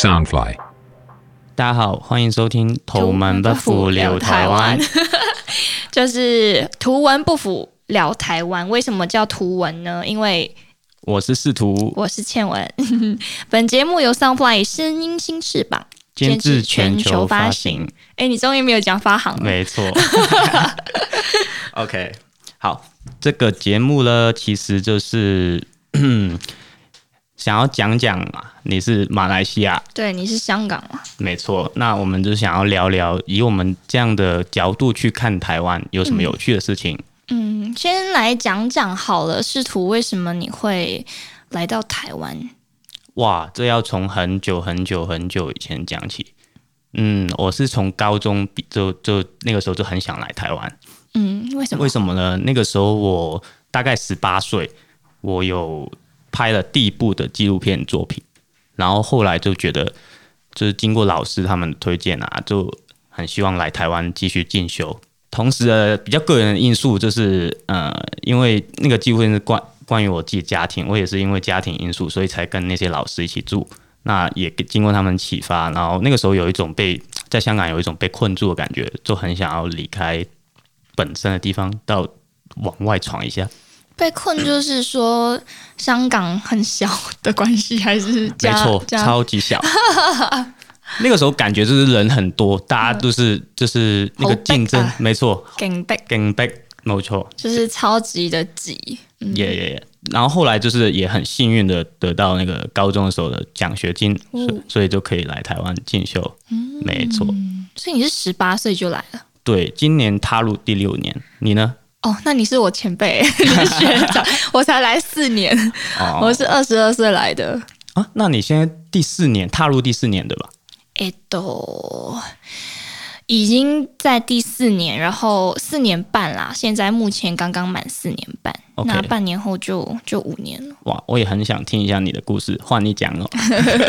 Soundfly，大家好，欢迎收听图文不符聊台湾，就是图文不符聊台湾。为什么叫图文呢？因为我是试图，我是倩文。本节目由 Soundfly 声音新翅膀监制，全球发行。哎，你终于没有讲发行，了，没错。OK，好，这个节目呢，其实就是。嗯，想要讲讲嘛？你是马来西亚？对，你是香港嘛，没错，那我们就想要聊聊，以我们这样的角度去看台湾有什么有趣的事情。嗯，先来讲讲好了，试图为什么你会来到台湾？哇，这要从很久很久很久以前讲起。嗯，我是从高中就就那个时候就很想来台湾。嗯，为什么？为什么呢？那个时候我大概十八岁，我有。拍了第一部的纪录片作品，然后后来就觉得，就是经过老师他们推荐啊，就很希望来台湾继续进修。同时，比较个人的因素就是，呃，因为那个纪录片是关关于我自己家庭，我也是因为家庭因素，所以才跟那些老师一起住。那也经过他们启发，然后那个时候有一种被在香港有一种被困住的感觉，就很想要离开本身的地方，到往外闯一下。被困就是说香港很小的关系，还是没错，超级小。那个时候感觉就是人很多，大家都是就是那个竞争，没错 g 逼 n 逼，没错，就是超级的挤。也也也，然后后来就是也很幸运的得到那个高中的时候的奖学金，所以所以就可以来台湾进修。嗯，没错。所以你是十八岁就来了？对，今年踏入第六年。你呢？哦，那你是我前辈，学长，我才来四年，我是二十二岁来的啊。那你现在第四年，踏入第四年对吧？哎都已经在第四年，然后四年半啦，现在目前刚刚满四年半，那半年后就就五年了。哇，我也很想听一下你的故事，换你讲哦。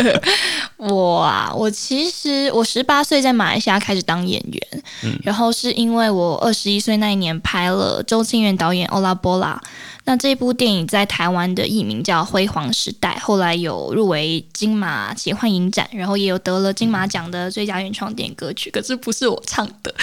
我啊，我其实我十八岁在马来西亚开始当演员。嗯、然后是因为我二十一岁那一年拍了周清源导演《欧拉波拉》，那这部电影在台湾的艺名叫《辉煌时代》，后来有入围金马奇幻影展，然后也有得了金马奖的最佳原创电影歌曲，可是不是我唱的，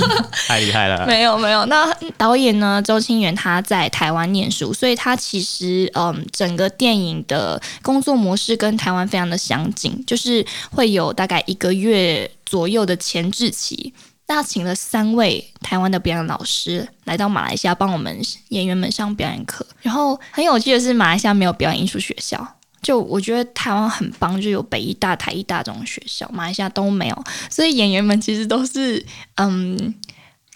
太厉害了！没有没有，那导演呢？周清源他在台湾念书，所以他其实嗯，整个电影的工作模式跟台湾非常的相近，就是会有大概一个月左右的前置期。那请了三位台湾的表演老师来到马来西亚帮我们演员们上表演课。然后很有趣的是马来西亚没有表演艺术学校，就我觉得台湾很棒，就有北医大、台医大这种学校，马来西亚都没有，所以演员们其实都是嗯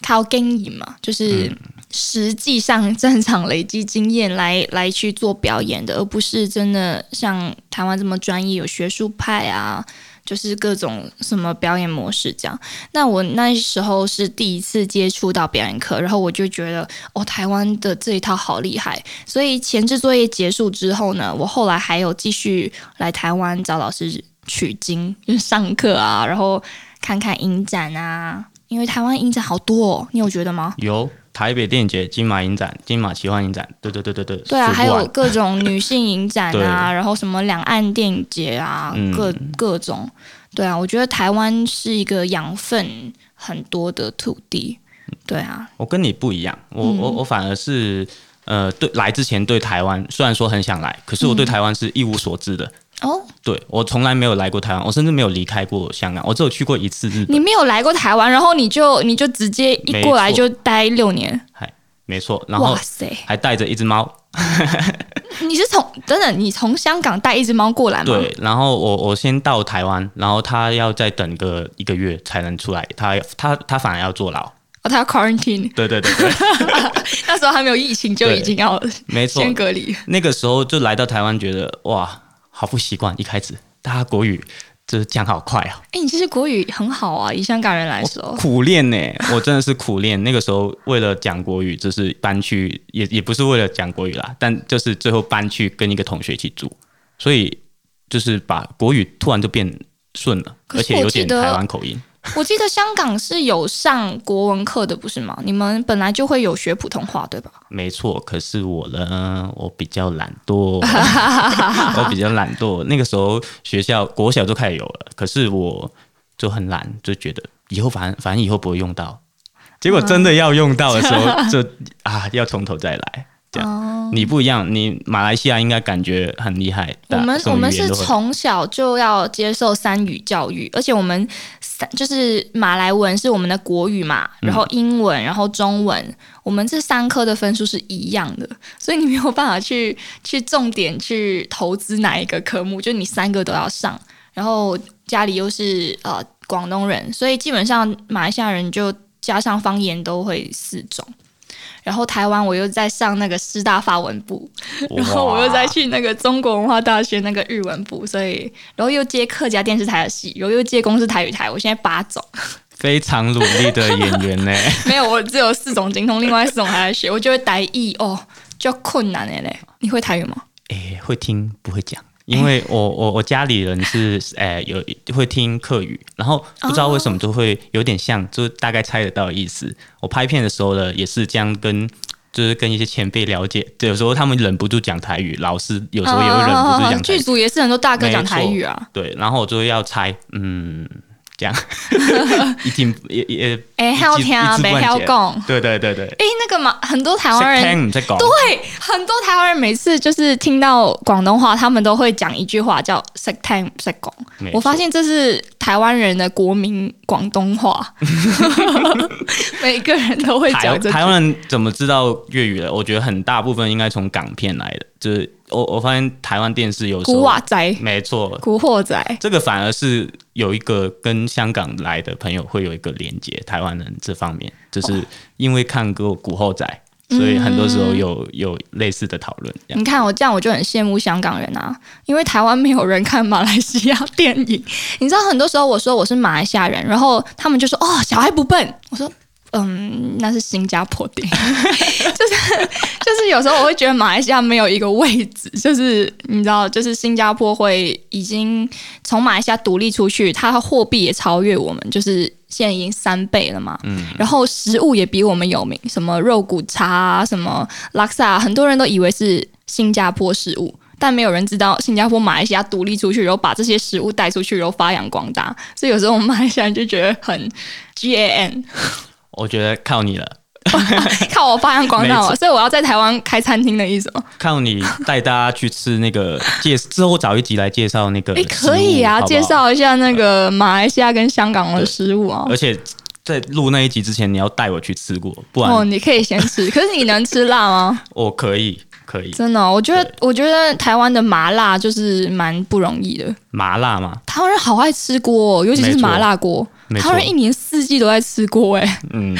靠经营嘛，就是实际上战场累积经验来来去做表演的，而不是真的像台湾这么专业有学术派啊。就是各种什么表演模式这样。那我那时候是第一次接触到表演课，然后我就觉得哦，台湾的这一套好厉害。所以前置作业结束之后呢，我后来还有继续来台湾找老师取经就是上课啊，然后看看影展啊，因为台湾影展好多，哦，你有觉得吗？有。台北电影节、金马影展、金马奇幻影展，对对对对对。对啊，还有各种女性影展啊，然后什么两岸电影节啊，各各种。对啊，我觉得台湾是一个养分很多的土地。对啊，我跟你不一样，我我我反而是，呃，对，来之前对台湾虽然说很想来，可是我对台湾是一无所知的。哦，对我从来没有来过台湾，我甚至没有离开过香港，我只有去过一次日。你没有来过台湾，然后你就你就直接一过来就待六年，还没错。然后哇塞，还带着一只猫。你是从真的你从香港带一只猫过来吗？对，然后我我先到台湾，然后他要再等个一个月才能出来，他他他反而要坐牢。哦，他要 quarantine。对对对对，那时候还没有疫情就已经要没错先隔离。那个时候就来到台湾，觉得哇。好不习惯，一开始大家国语就是讲好快啊！哎，你其实国语很好啊，以香港人来说。苦练呢，我真的是苦练。那个时候为了讲国语，就是搬去也也不是为了讲国语啦，但就是最后搬去跟一个同学一起住，所以就是把国语突然就变顺了，而且有点台湾口音。我记得香港是有上国文课的，不是吗？你们本来就会有学普通话，对吧？没错，可是我呢，我比较懒惰，我比较懒惰。那个时候学校国小就开始有了，可是我就很懒，就觉得以后反正反正以后不会用到，结果真的要用到的时候，就啊，要从头再来。哦，你不一样，你马来西亚应该感觉很厉害。我们我们是从小就要接受三语教育，而且我们三就是马来文是我们的国语嘛，然后英文，然后中文，我们这三科的分数是一样的，所以你没有办法去去重点去投资哪一个科目，就你三个都要上。然后家里又是呃广东人，所以基本上马来西亚人就加上方言都会四种。然后台湾我又在上那个师大法文部，然后我又再去那个中国文化大学那个日文部，所以然后又接客家电视台的戏，后又接公司台语台，我现在八种，非常努力的演员呢。没有，我只有四种精通，另外四种还在学。我就会台语哦，就困难的嘞。你会台语吗？哎，会听不会讲。因为我我我家里人是诶有会听客语，然后不知道为什么就会有点像，就大概猜得到的意思。我拍片的时候呢，也是这样跟，就是跟一些前辈了解，有时候他们忍不住讲台语，老师有时候也会忍不住讲。剧组也是很多大哥讲台语啊，对，然后我就要猜，嗯。讲已经 也也哎好听啊，没要讲。对对对对，哎，那个嘛，很多台湾人在讲。对，很多台湾人每次就是听到广东话，他们都会讲一句话叫 s e c t e m b e r 在讲，我发现这是台湾人的国民广东话，每个人都会讲。台湾人怎么知道粤语的？我觉得很大部分应该从港片来的，就是。我我发现台湾电视有古惑仔，没错，古惑仔这个反而是有一个跟香港来的朋友会有一个连接，台湾人这方面就是因为看过古惑仔，所以很多时候有有类似的讨论。你看我这样，我就很羡慕香港人啊，因为台湾没有人看马来西亚电影，你知道很多时候我说我是马来西亚人，然后他们就说哦小孩不笨，我说。嗯，那是新加坡的，就是就是有时候我会觉得马来西亚没有一个位置，就是你知道，就是新加坡会已经从马来西亚独立出去，它货币也超越我们，就是现在已经三倍了嘛。嗯。然后食物也比我们有名，什么肉骨茶，什么拉萨，很多人都以为是新加坡食物，但没有人知道新加坡马来西亚独立出去，然后把这些食物带出去，然后发扬光大。所以有时候我们马来西亚人就觉得很 G A N。我觉得靠你了，靠我发扬光大，所以我要在台湾开餐厅的意思吗？靠你带大家去吃那个介之后找一集来介绍那个，可以啊，介绍一下那个马来西亚跟香港的食物啊。而且在录那一集之前，你要带我去吃过，不然哦，你可以先吃，可是你能吃辣吗？我可以。可以，真的，我觉得，我觉得台湾的麻辣就是蛮不容易的。麻辣嘛，台湾人好爱吃锅，尤其是麻辣锅。台湾人一年四季都在吃锅，哎，嗯，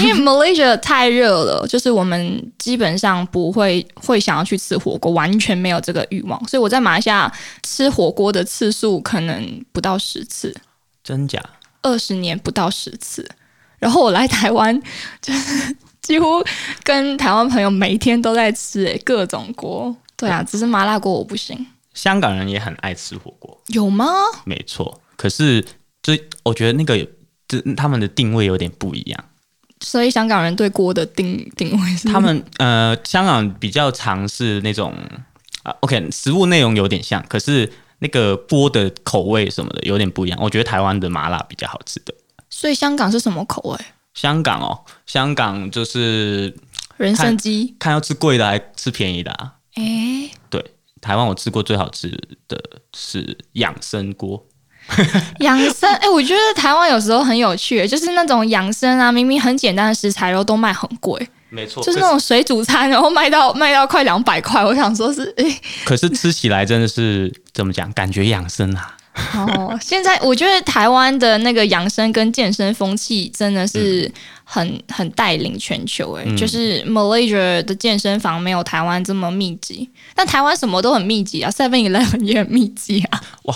因为 Malaysia 太热了，就是我们基本上不会会想要去吃火锅，完全没有这个欲望。所以我在马来西亚吃火锅的次数可能不到十次，真假？二十年不到十次，然后我来台湾，就是。几乎跟台湾朋友每天都在吃哎，各种锅。对啊，只是麻辣锅我不行。香港人也很爱吃火锅，有吗？没错，可是这我觉得那个这他们的定位有点不一样。所以香港人对锅的定定位，是，他们呃，香港比较尝试那种啊，OK，食物内容有点像，可是那个锅的口味什么的有点不一样。我觉得台湾的麻辣比较好吃的。所以香港是什么口味？香港哦，香港就是人参鸡，看要吃贵的还是吃便宜的啊？哎，对，台湾我吃过最好吃的是养生锅，养生哎，我觉得台湾有时候很有趣，就是那种养生啊，明明很简单的食材，然后都卖很贵，没错，就是那种水煮餐，然后卖到卖到快两百块，我想说是哎，可是吃起来真的是怎么讲，感觉养生啊。哦，现在我觉得台湾的那个养生跟健身风气真的是很很带领全球哎，就是 Malaysia 的健身房没有台湾这么密集，但台湾什么都很密集啊，Seven Eleven 也很密集啊。哇，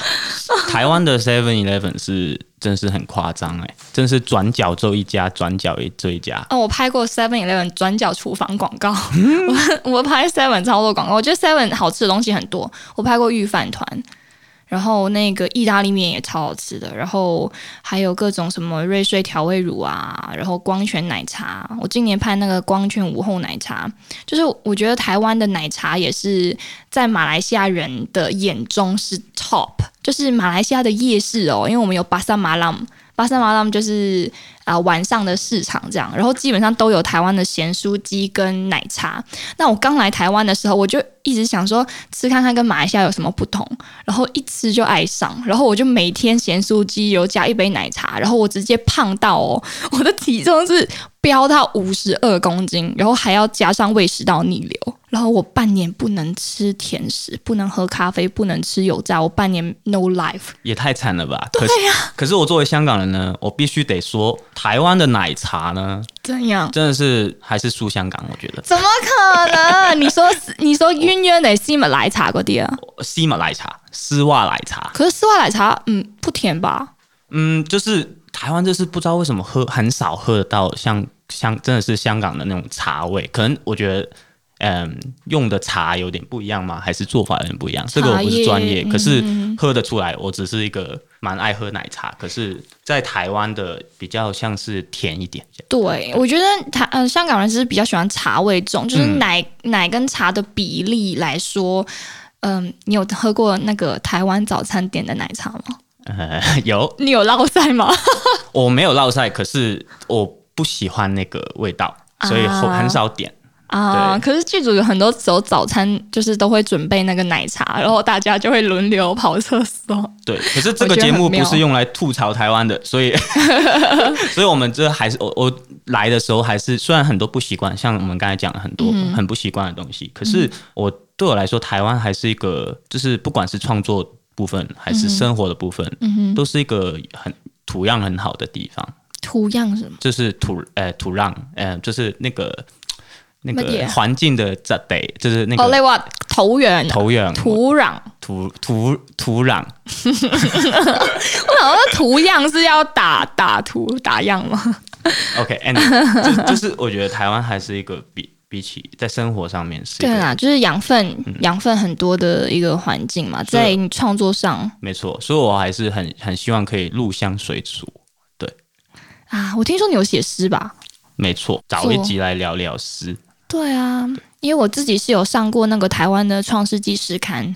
台湾的 Seven Eleven 是真是很夸张哎，真是转角就一家，转角也一家。哦，我拍过 Seven Eleven 转角厨房广告，我我拍 Seven 超多广告，我觉得 Seven 好吃的东西很多，我拍过御饭团。然后那个意大利面也超好吃的，然后还有各种什么瑞穗调味乳啊，然后光泉奶茶，我今年拍那个光泉午后奶茶，就是我觉得台湾的奶茶也是在马来西亚人的眼中是 top，就是马来西亚的夜市哦，因为我们有巴沙马浪，巴沙马浪就是。啊，晚上的市场这样，然后基本上都有台湾的咸酥鸡跟奶茶。那我刚来台湾的时候，我就一直想说吃看看跟马来西亚有什么不同，然后一吃就爱上，然后我就每天咸酥鸡油加一杯奶茶，然后我直接胖到哦，我的体重是飙到五十二公斤，然后还要加上胃食道逆流，然后我半年不能吃甜食，不能喝咖啡，不能吃油炸，我半年 no life，也太惨了吧？对呀，可是我作为香港人呢，我必须得说。台湾的奶茶呢？怎样？真的是还是输香港？我觉得怎么可能？你说 你说，渊渊的西马奶茶嗰啲啊？西马奶茶，丝袜奶茶。可是丝袜奶茶，嗯，不甜吧？嗯，就是台湾，就是不知道为什么喝很少喝得到像香，真的是香港的那种茶味。可能我觉得。嗯，用的茶有点不一样吗？还是做法有点不一样？这个我不是专业，可是喝得出来。我只是一个蛮爱喝奶茶，可是在台湾的比较像是甜一点。对，我觉得台嗯香港人是比较喜欢茶味重，就是奶奶跟茶的比例来说，嗯，你有喝过那个台湾早餐点的奶茶吗？呃，有。你有落赛吗？我没有落赛，可是我不喜欢那个味道，所以很少点。啊！可是剧组有很多时候早餐就是都会准备那个奶茶，然后大家就会轮流跑厕所。对，可是这个节目不是用来吐槽台湾的，所以，所以我们这还是我我来的时候还是虽然很多不习惯，像我们刚才讲了很多很不习惯的东西，可是我对我来说，台湾还是一个就是不管是创作部分还是生活的部分，都是一个很土样很好的地方。土样什么？就是土呃土壤呃，就是那个。那个环境的这地就是那个。我你话土壤，土壤，土壤，土土土壤。我想说土壤是要打打土打样吗？OK，And 就就是我觉得台湾还是一个比比起在生活上面是。对啊，就是养分养分很多的一个环境嘛，在创作上。没错，所以我还是很很希望可以入乡随俗。对啊，我听说你有写诗吧？没错，找一集来聊聊诗。对啊，因为我自己是有上过那个台湾的《创世纪》诗刊，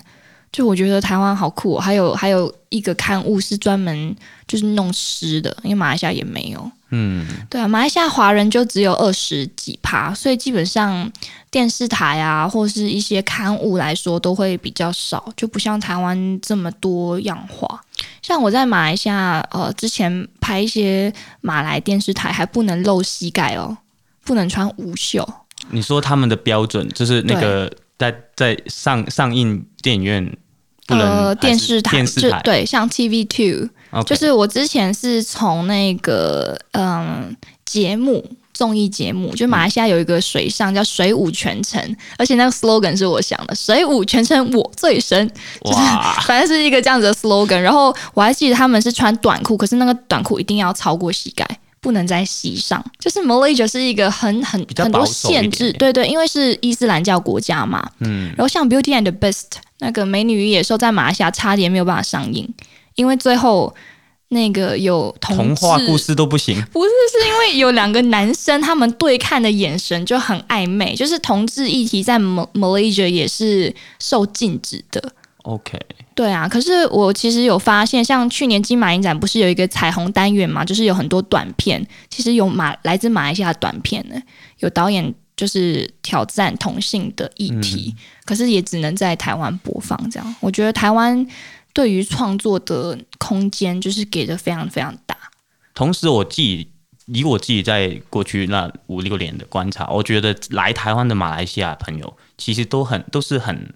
就我觉得台湾好酷。哦。还有还有一个刊物是专门就是弄诗的，因为马来西亚也没有。嗯，对啊，马来西亚华人就只有二十几趴，所以基本上电视台啊或是一些刊物来说都会比较少，就不像台湾这么多样化。像我在马来西亚呃之前拍一些马来电视台还不能露膝盖哦，不能穿无袖。你说他们的标准就是那个在在上上映电影院不能电视台电视台对像 TV Two，就是我之前是从那个嗯节目综艺节目，就马来西亚有一个水上叫水舞全程，而且那个 slogan 是我想的水舞全程我最深，就是反正是一个这样子的 slogan。然后我还记得他们是穿短裤，可是那个短裤一定要超过膝盖。不能在席上，就是 Malaysia 是一个很很很多限制，对对，因为是伊斯兰教国家嘛。嗯，然后像 Beauty and the Beast 那个美女与野兽，在马来西亚差点没有办法上映，因为最后那个有童话故事都不行，不是是因为有两个男生，他们对看的眼神就很暧昧，就是同志议题在 Malaysia 也是受禁止的。OK，对啊，可是我其实有发现，像去年金马影展不是有一个彩虹单元嘛，就是有很多短片，其实有马来自马来西亚短片呢，有导演就是挑战同性的议题，可是也只能在台湾播放。这样，我觉得台湾对于创作的空间就是给的非常非常大。同时，我自己以我自己在过去那五六年的观察，我觉得来台湾的马来西亚朋友其实都很都是很。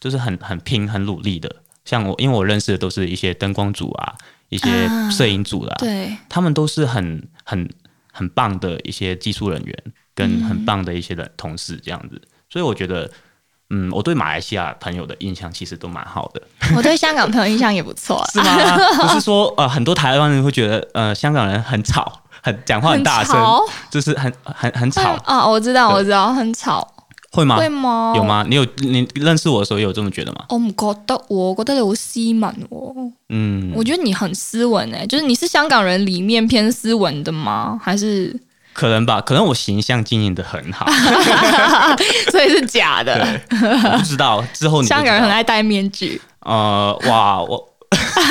就是很很拼、很努力的，像我，因为我认识的都是一些灯光组啊、一些摄影组的，对，他们都是很很很棒的一些技术人员，跟很棒的一些的同事这样子，所以我觉得，嗯，我对马来西亚朋友的印象其实都蛮好的，我对香港朋友印象也不错，是吗？不是说，呃，很多台湾人会觉得，呃，香港人很吵，很讲话很大声，就是很很很吵啊，我知道，我知道，很吵。会吗？有吗？你有你认识我的时候有这么觉得吗？我不觉得，我觉得有斯文哦。嗯，我觉得你很斯文诶，就是你是香港人里面偏斯文的吗？还是可能吧？可能我形象经营的很好，所以是假的。不知道之后，香港人很爱戴面具。呃，哇，我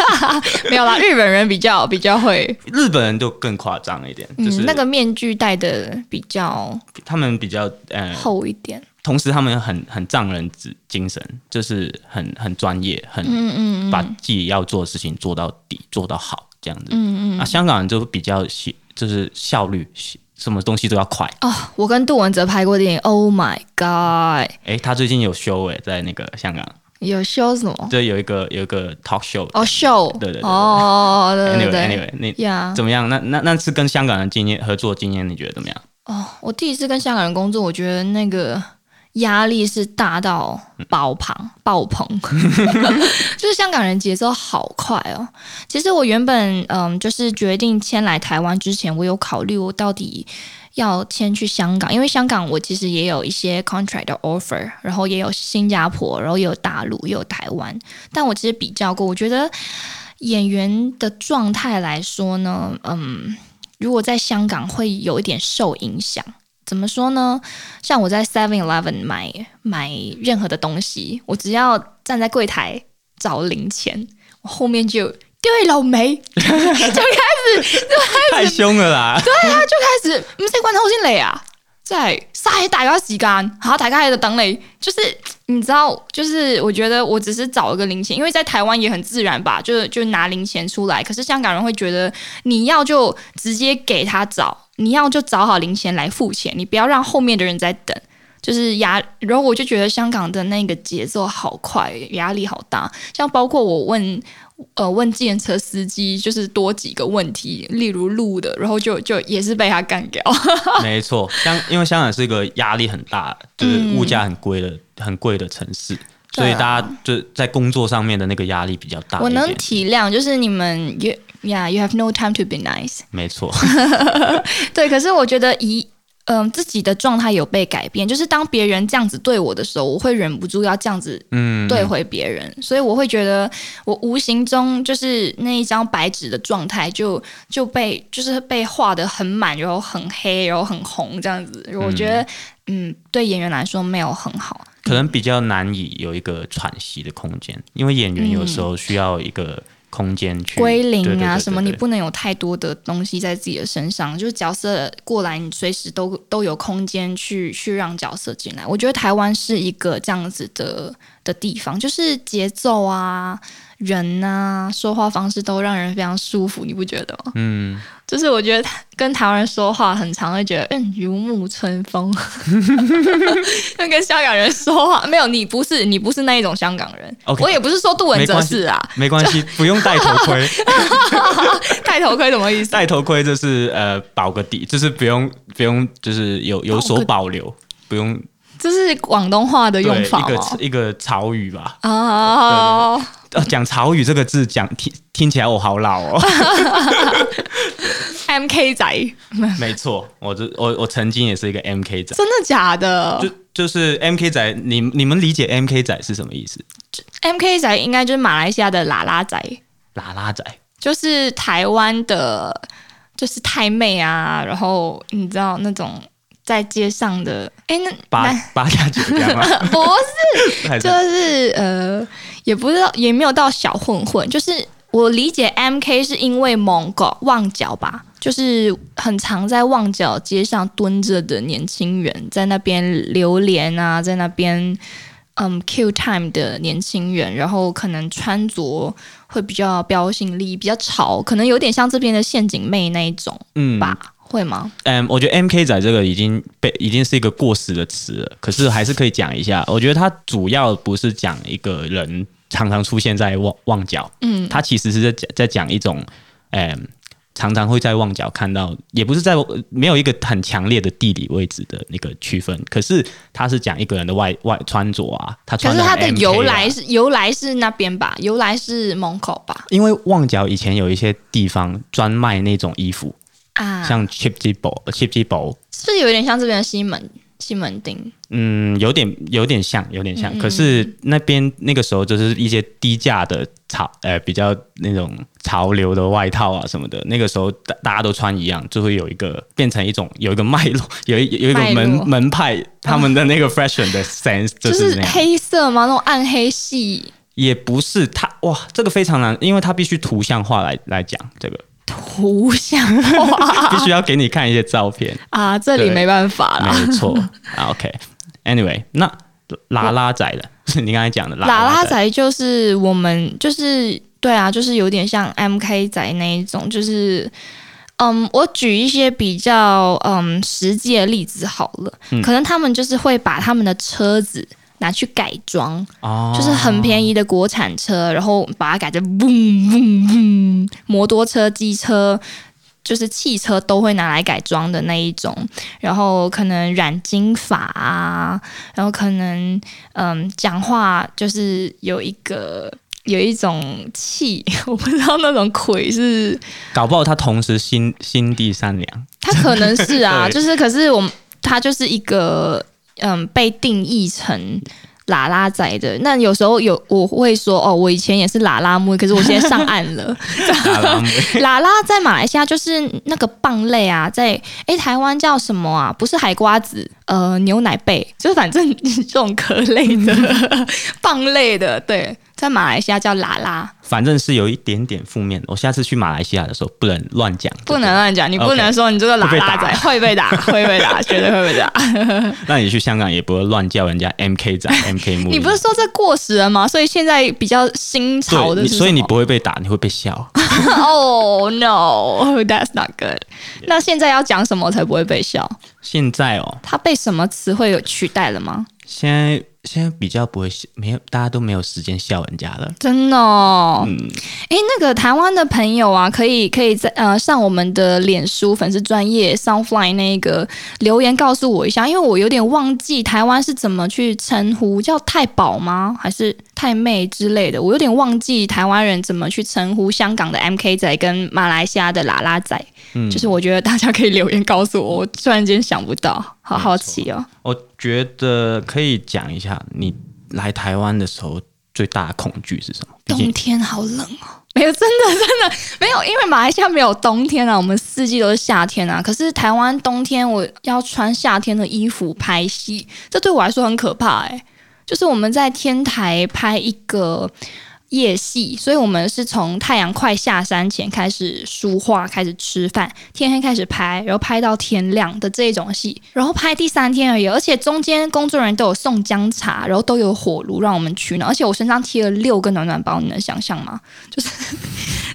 没有啦。日本人比较比较会，日本人就更夸张一点，就是那个面具戴的比较，他们比较呃厚一点。同时，他们很很仗人子精神，就是很很专业，很把自己要做的事情做到底、做到好这样子。嗯嗯。啊，香港人就比较喜就是效率，什么东西都要快啊。我跟杜文泽拍过电影，Oh my God！哎，他最近有 show 哎，在那个香港有 show 什么？对，有一个有一个 talk show 哦，show 对对对哦，anyway anyway 那怎么样？那那那次跟香港人经验合作经验，你觉得怎么样？哦，我第一次跟香港人工作，我觉得那个。压力是大到爆棚，爆棚，就是香港人节奏好快哦。其实我原本，嗯，就是决定迁来台湾之前，我有考虑我到底要迁去香港，因为香港我其实也有一些 contract 的 offer，然后也有新加坡，然后也有大陆，也有台湾。但我其实比较过，我觉得演员的状态来说呢，嗯，如果在香港会有一点受影响。怎么说呢？像我在 Seven Eleven 买买任何的东西，我只要站在柜台找零钱，我后面就对一老梅，就开始就开始太凶了啦！对啊，就开始唔在管偷先磊啊，在晒大家时间，哈，大家还在等你，就是。你知道，就是我觉得我只是找一个零钱，因为在台湾也很自然吧，就是就拿零钱出来。可是香港人会觉得你要就直接给他找，你要就找好零钱来付钱，你不要让后面的人在等。就是压，然后我就觉得香港的那个节奏好快，压力好大。像包括我问呃问自行车司机，就是多几个问题，例如路的，然后就就也是被他干掉。没错，香因为香港是一个压力很大，就是物价很贵的。很贵的城市，所以大家就在工作上面的那个压力比较大。我能体谅，就是你们，Yeah，you have no time to be nice。没错，对。可是我觉得，一嗯，自己的状态有被改变。就是当别人这样子对我的时候，我会忍不住要这样子嗯对回别人。所以我会觉得，我无形中就是那一张白纸的状态就就被就是被画的很满，然后很黑，然后很红这样子。我觉得，嗯，对演员来说没有很好。可能比较难以有一个喘息的空间，因为演员有时候需要一个空间去归零啊，什么你不能有太多的东西在自己的身上，就是角色过来，你随时都都有空间去去让角色进来。我觉得台湾是一个这样子的的地方，就是节奏啊。人呐，说话方式都让人非常舒服，你不觉得吗？嗯，就是我觉得跟台湾人说话很常会觉得嗯如沐春风，跟香港人说话没有你不是你不是那一种香港人，我也不是说杜文哲是啊，没关系，不用戴头盔，戴 头盔什么意思？戴头盔就是呃保个底，就是不用不用就是有有所保留，不用。这是广东话的用法哦，一个一个潮语吧。哦，讲潮语这个字讲听听起来我好老哦。M K 仔，没错，我我我曾经也是一个 M K 仔。真的假的？就就是 M K 仔，你你们理解 M K 仔是什么意思？M K 仔应该就是马来西亚的喇喇仔。喇喇仔就是台湾的，就是太妹啊，然后你知道那种。在街上的，哎，那八八家街吗？不是，就是呃，也不知道，也没有到小混混。就是我理解 M K 是因为蒙古旺角吧，就是很常在旺角街上蹲着的年轻人，在那边流连啊，在那边嗯 Q time 的年轻人，然后可能穿着会比较标新立，异，比较潮，可能有点像这边的陷阱妹那一种，嗯吧。会吗？嗯，我觉得 M K 仔这个已经被已经是一个过时的词，了，可是还是可以讲一下。我觉得它主要不是讲一个人常常出现在旺旺角，嗯，它其实是在在讲一种，嗯，常常会在旺角看到，也不是在没有一个很强烈的地理位置的那个区分，可是它是讲一个人的外外穿着啊，他穿。可是它的由来是，由来是那边吧？由来是门口吧？因为旺角以前有一些地方专卖那种衣服。啊，像 c h i p p z i p c h p i p p e 是不是有点像这边的西门西门町？嗯，有点有点像，有点像。可是那边那个时候就是一些低价的潮，呃，比较那种潮流的外套啊什么的。那个时候大大家都穿一样，就会有一个变成一种有一个脉络，有一有一个门门派，他们的那个 fashion 的 sense 就是黑色吗？那种暗黑系也不是。它哇，这个非常难，因为它必须图像化来来讲这个。图像，必须要给你看一些照片 啊，这里没办法啦，没错，OK，Anyway，那拉拉仔的，你刚才讲的拉拉仔就是我们就是对啊，就是有点像 MK 仔那一种，就是嗯，我举一些比较嗯实际的例子好了，可能他们就是会把他们的车子。拿去改装，就是很便宜的国产车，然后把它改成嗡嗡嗡，摩托车、机车，就是汽车都会拿来改装的那一种。然后可能染金发啊，然后可能嗯，讲话就是有一个有一种气，我不知道那种魁是搞不好他同时心心地善良，他可能是啊，就是可是我他就是一个。嗯，被定义成喇喇仔的，那有时候有我会说哦，我以前也是喇喇木，可是我现在上岸了。喇 喇 在马来西亚就是那个蚌类啊，在诶台湾叫什么啊？不是海瓜子，呃，牛奶贝，就反正 这种壳类的蚌类的，对。在马来西亚叫喇喇，反正是有一点点负面。我下次去马来西亚的时候，不能乱讲，不能乱讲。你不能说你这个喇喇仔会被打，会被打，绝对会被打。那你去香港也不会乱叫人家 MK 仔、MK 木。你不是说这过时了吗？所以现在比较新潮的，所以你不会被打，你会被笑。Oh no, that's not good。那现在要讲什么才不会被笑？现在哦，它被什么词汇有取代了吗？现在。现在比较不会笑，没有大家都没有时间笑人家了。真的，嗯，哎，那个台湾的朋友啊，可以可以在呃上我们的脸书粉丝专业 Soundfly 那个留言告诉我一下，因为我有点忘记台湾是怎么去称呼，叫太保吗，还是太妹之类的？我有点忘记台湾人怎么去称呼香港的 M K 仔跟马来西亚的啦拉仔。嗯，就是我觉得大家可以留言告诉我，我突然间想不到。好好奇哦！我觉得可以讲一下，你来台湾的时候最大的恐惧是什么？冬天好冷哦，没有，真的真的没有，因为马来西亚没有冬天啊，我们四季都是夏天啊。可是台湾冬天，我要穿夏天的衣服拍戏，这对我来说很可怕哎。就是我们在天台拍一个。夜戏，所以我们是从太阳快下山前开始梳化，开始吃饭，天黑开始拍，然后拍到天亮的这种戏，然后拍第三天而已。而且中间工作人员都有送姜茶，然后都有火炉让我们取暖，而且我身上贴了六个暖暖包，你能想象吗？就是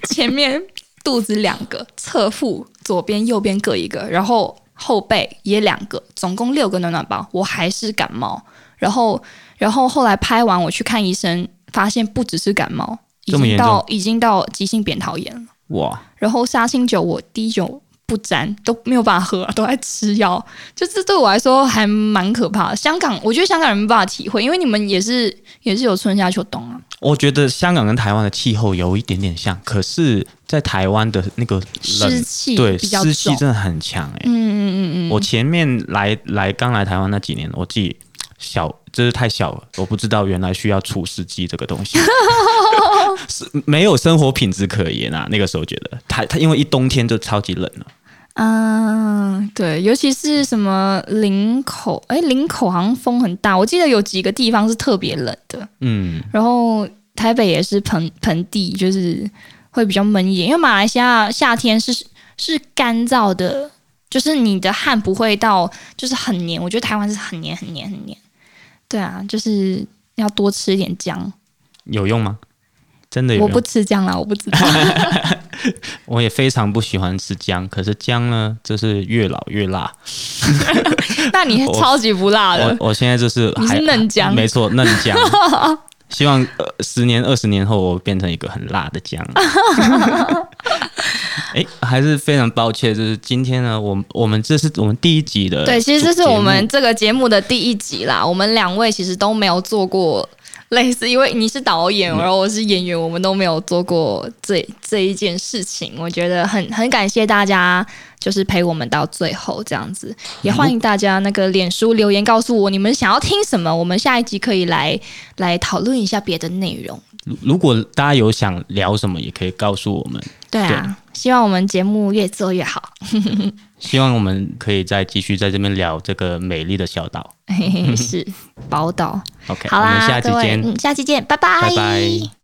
前面肚子两个，侧腹左边右边各一个，然后后背也两个，总共六个暖暖包。我还是感冒，然后然后后来拍完我去看医生。发现不只是感冒，已经到已经到急性扁桃炎了。哇！然后杀青酒我滴酒不沾，都没有办法喝，都在吃药。就是对我来说还蛮可怕的。香港，我觉得香港人办法体会，因为你们也是也是有春夏秋冬啊。我觉得香港跟台湾的气候有一点点像，可是在台湾的那个湿气，对湿气真的很强。哎，嗯嗯嗯嗯，我前面来来刚来台湾那几年，我自己。小，这是太小了，我不知道原来需要除湿机这个东西，是没有生活品质可言啊。那个时候觉得，它它因为一冬天就超级冷了。嗯，对，尤其是什么领口，哎，领口好像风很大。我记得有几个地方是特别冷的，嗯，然后台北也是盆盆地，就是会比较闷一点。因为马来西亚夏天是是干燥的，就是你的汗不会到，就是很黏。我觉得台湾是很黏，很黏，很黏。对啊，就是要多吃一点姜，有用吗？真的？有我不吃姜啦，我不知道。我也非常不喜欢吃姜，可是姜呢，就是越老越辣。那你超级不辣的？我我现在就是你是嫩姜，没错，嫩姜。希望呃十年二十年后我变成一个很辣的姜。哎，还是非常抱歉，就是今天呢，我们我们这是我们第一集的对，其实这是我们这个节目的第一集啦。我们两位其实都没有做过。类似，因为你是导演，而我是演员，我们都没有做过这这一件事情。我觉得很很感谢大家，就是陪我们到最后这样子。也欢迎大家那个脸书留言告诉我你们想要听什么，我们下一集可以来来讨论一下别的内容。如果大家有想聊什么，也可以告诉我们。对啊，希望我们节目越做越好。希望我们可以再继续在这边聊这个美丽的小岛，是宝岛。OK，好啦，下期见，嗯，下期见，拜拜，拜拜。